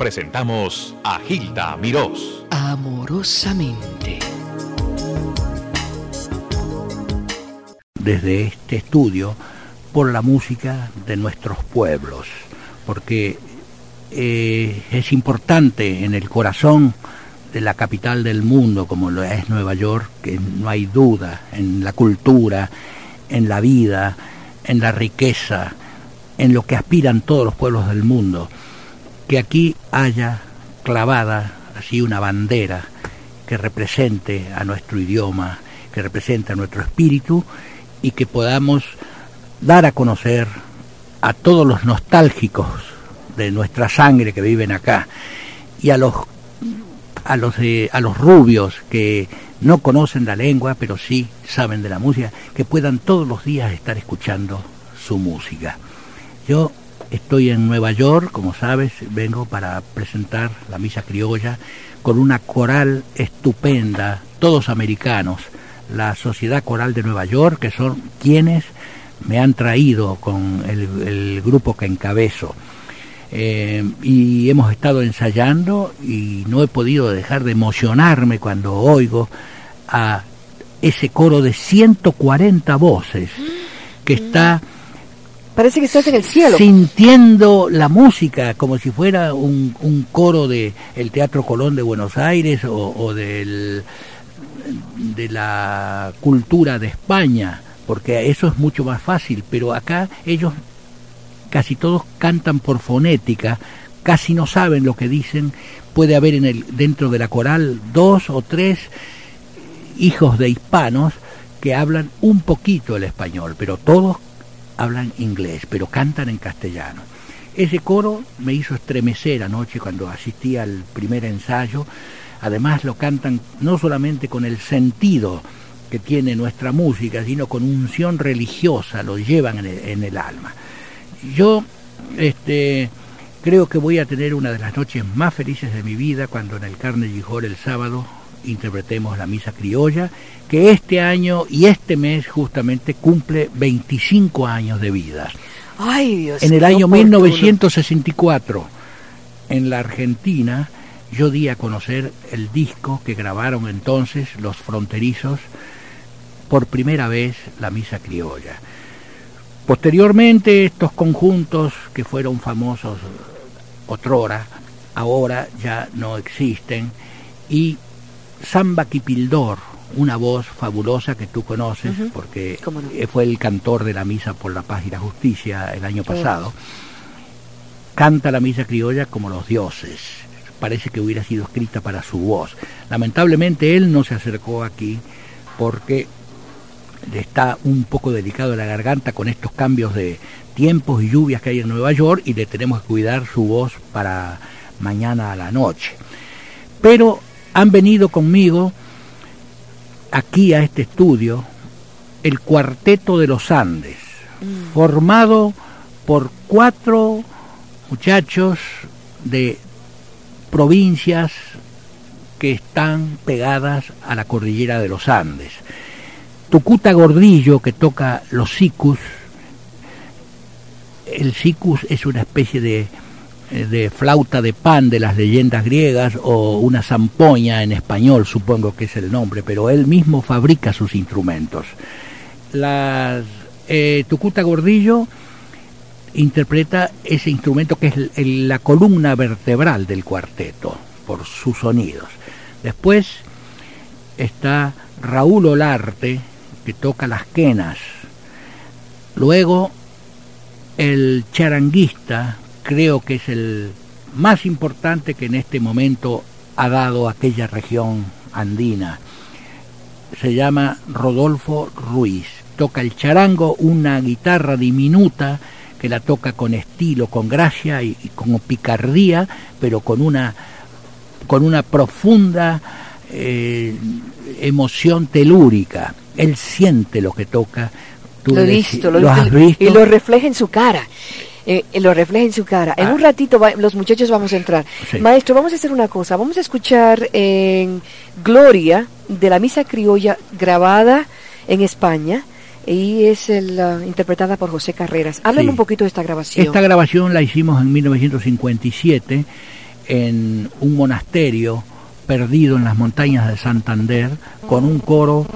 presentamos a Gilda Mirós. Amorosamente. Desde este estudio por la música de nuestros pueblos, porque eh, es importante en el corazón de la capital del mundo como lo es Nueva York, que no hay duda en la cultura, en la vida, en la riqueza, en lo que aspiran todos los pueblos del mundo, que aquí haya clavada así una bandera que represente a nuestro idioma, que represente a nuestro espíritu y que podamos dar a conocer a todos los nostálgicos de nuestra sangre que viven acá y a los a los a los rubios que no conocen la lengua pero sí saben de la música que puedan todos los días estar escuchando su música. Yo estoy en Nueva York como sabes vengo para presentar la misa criolla con una coral estupenda todos americanos la sociedad coral de Nueva York que son quienes me han traído con el, grupo que encabezo. Eh, y hemos estado ensayando y no he podido dejar de emocionarme cuando oigo a ese coro de 140 voces que está Parece que estás en el cielo. sintiendo la música como si fuera un, un coro de el Teatro Colón de Buenos Aires o, del de la cultura de España, porque eso es mucho más fácil, pero acá ellos casi todos cantan por fonética, casi no saben lo que dicen, puede haber en el dentro de la coral dos o tres hijos de hispanos que hablan un poquito el español, pero todos hablan inglés, pero cantan en castellano. Ese coro me hizo estremecer anoche cuando asistí al primer ensayo. Además lo cantan no solamente con el sentido que tiene nuestra música, sino con unción religiosa, lo llevan en el, alma. Yo este, creo que voy a tener una de las noches más felices de mi vida cuando en el Carnegie Hall el sábado interpretemos la misa criolla, que este año y este mes justamente cumple 25 años de vida. Ay, Dios En el año oportuno. 1964, en la Argentina, yo di a conocer el disco que grabaron entonces los fronterizos por primera vez la misa criolla. Posteriormente, estos conjuntos que fueron famosos otrora, ahora ya no existen, y Samba Kipildor, una voz fabulosa que tú conoces, porque eh, fue el cantor de la Misa por la Paz y la Justicia el año pasado, canta la misa criolla como los dioses. Parece que hubiera sido escrita para su voz. Lamentablemente él no se acercó aquí porque le está un poco delicado de la garganta con estos cambios de tiempos y lluvias que hay en Nueva York y le tenemos que cuidar su voz para mañana a la noche. Pero han venido conmigo aquí a este estudio el cuarteto de los Andes, formado por cuatro muchachos de provincias que están pegadas a la cordillera de los Andes. Tucuta Gordillo, que toca los sicus. El sicus es una especie de, de flauta de pan de las leyendas griegas o una zampoña en español, supongo que es el nombre, pero él mismo fabrica sus instrumentos. Las, eh, Tucuta Gordillo interpreta ese instrumento que es la columna vertebral del cuarteto por sus sonidos. Después está Raúl Olarte que toca las quenas. Luego el charanguista creo que es el más importante que en este momento ha dado aquella región andina. Se llama Rodolfo Ruiz. Toca el charango, una guitarra diminuta que la toca con estilo, con gracia y, y con picardía, pero con una con una profunda eh, emoción telúrica. Él siente lo que toca. Tú Lo he visto, lo, ¿lo has visto. y lo refleja en su cara. Eh, eh, lo refleja en su cara. En Ah. un ratito va- los muchachos vamos a entrar. Sí. Maestro, vamos a hacer una cosa. Vamos a escuchar en Gloria de la misa criolla grabada en España y es el, interpretada por José Carreras. Háblame Sí. un poquito de esta grabación. Esta grabación la hicimos en 1957 en un monasterio perdido en las montañas de Santander con un coro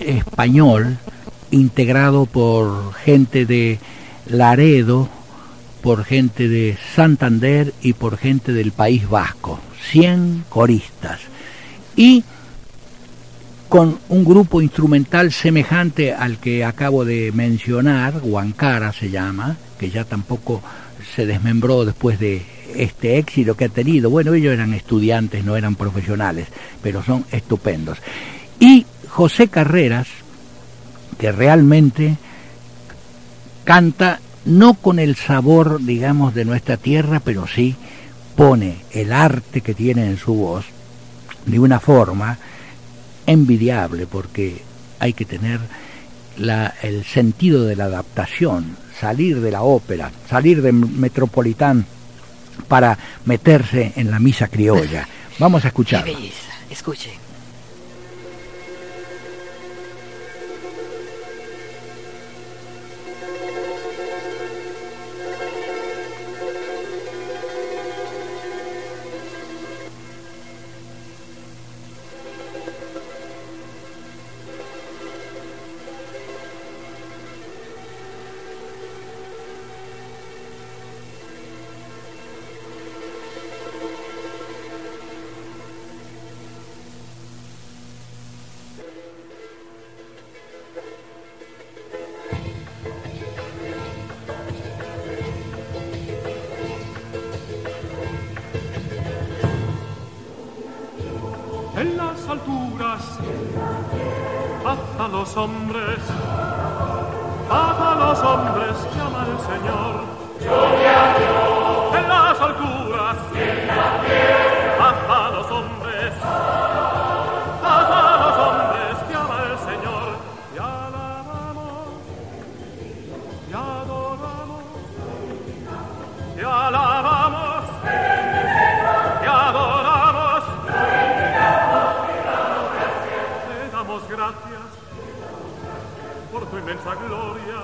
español integrado por gente de Laredo, por gente de Santander y por gente del País Vasco, 100 coristas. Y con un grupo instrumental semejante al que acabo de mencionar, Huancara se llama, que ya tampoco se desmembró después de este éxito que ha tenido. Bueno, ellos eran estudiantes, no eran profesionales, pero son estupendos. Y José Carreras, que realmente canta no con el sabor, digamos, de nuestra tierra, pero sí pone el arte que tiene en su voz de una forma envidiable, porque hay que tener la, el sentido de la adaptación, salir de la ópera, salir de Metropolitán para meterse en la misa criolla. Vamos a escuchar. Escuchen. los hombres, paz a los hombres, llama el Señor. gloria.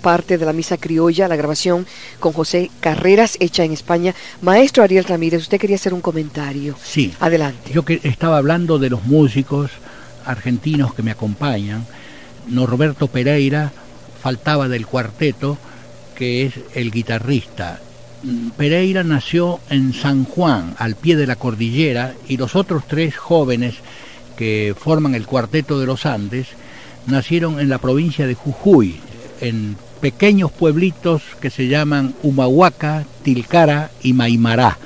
Parte de la misa criolla, la grabación con José Carreras, hecha en España. Maestro Ariel Ramírez, usted quería hacer un comentario. Sí. Adelante. Yo que estaba hablando de los músicos argentinos que me acompañan. Norberto Pereira faltaba del cuarteto, que es el guitarrista. Pereira nació en San Juan, al pie de la cordillera, y los otros tres jóvenes que forman el cuarteto de los Andes nacieron en la provincia de Jujuy, en pequeños pueblitos que se llaman Humahuaca, Tilcara y Maimará.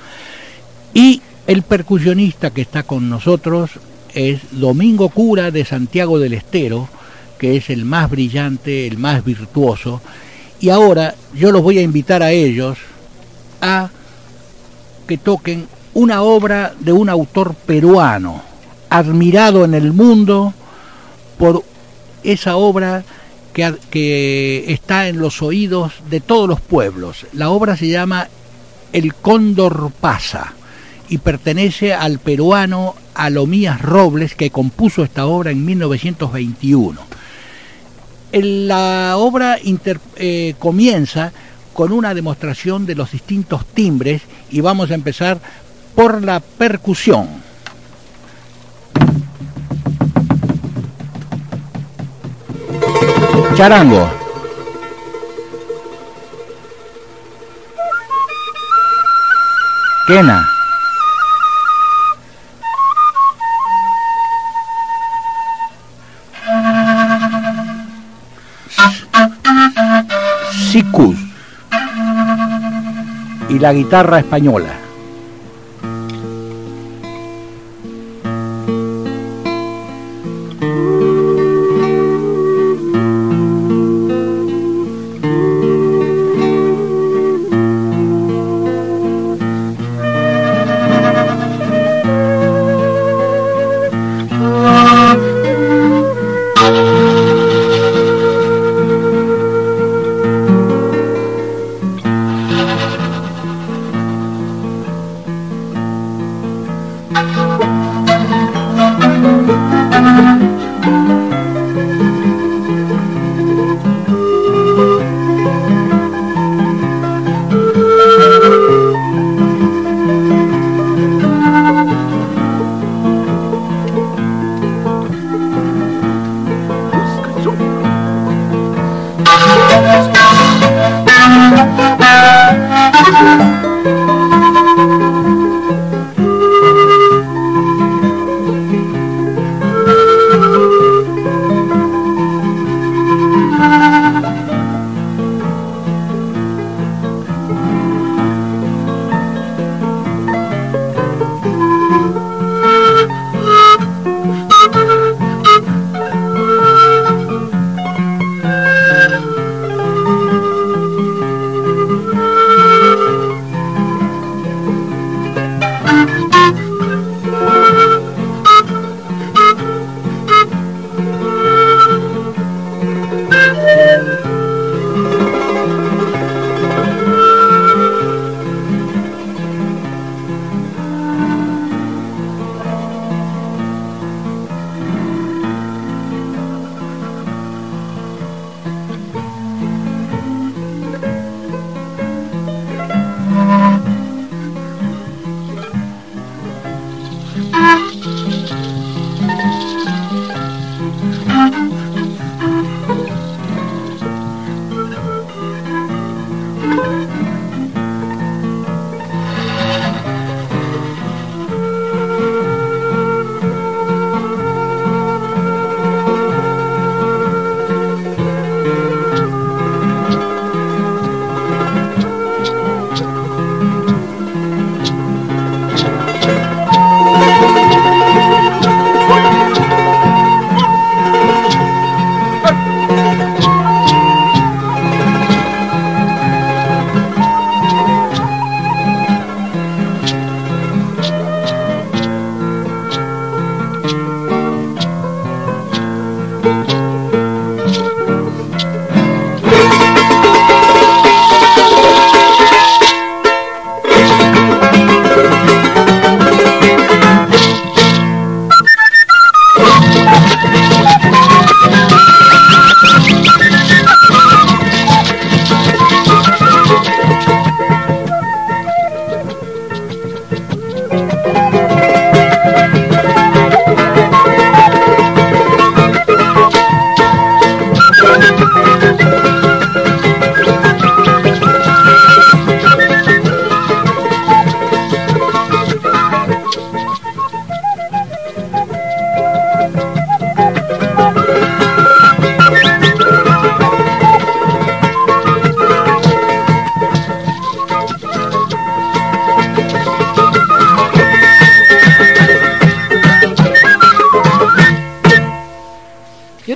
Y el percusionista que está con nosotros es Domingo Cura de Santiago del Estero, que es el más brillante, el más virtuoso. Y ahora yo los voy a invitar a ellos a que toquen una obra de un autor peruano, admirado en el mundo por esa obra que, está en los oídos de todos los pueblos. La obra se llama El Cóndor pasa y pertenece al peruano Alomías Robles que compuso esta obra en 1921. La obra eh, comienza con una demostración de los distintos timbres y vamos a empezar por la percusión. Charango. Quena. Sicus y la guitarra española.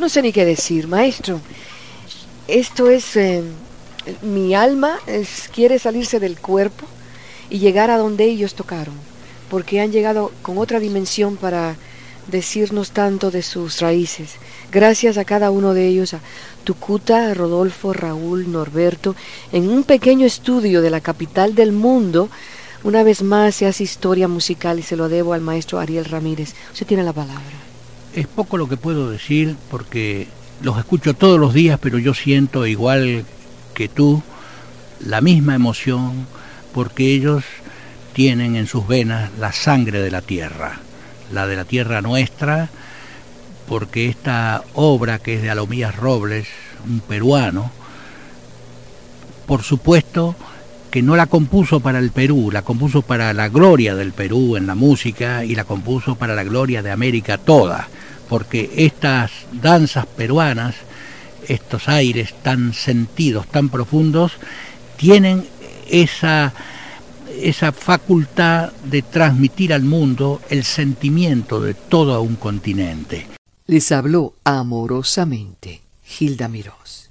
No sé ni qué decir, maestro. Esto es... Eh, mi alma es, quiere salirse del cuerpo y llegar a donde ellos tocaron, porque han llegado con otra dimensión para decirnos tanto de sus raíces. Gracias a cada uno de ellos, a Tucuta, Rodolfo, Raúl, Norberto, en un pequeño estudio de la capital del mundo, una vez más se hace historia musical y se lo debo al maestro Ariel Ramírez. Usted tiene la palabra. Es poco lo que puedo decir porque los escucho todos los días, pero yo siento igual que tú la misma emoción porque ellos tienen en sus venas la sangre de la tierra, la de la tierra nuestra, porque esta obra que es de Alomías Robles, un peruano, por supuesto que no la compuso para el Perú, la compuso para la gloria del Perú en la música y la compuso para la gloria de América toda, porque estas danzas peruanas, estos aires tan sentidos, tan profundos, tienen esa, esa facultad de transmitir al mundo el sentimiento de todo un continente. Les habló amorosamente Gilda Mirós.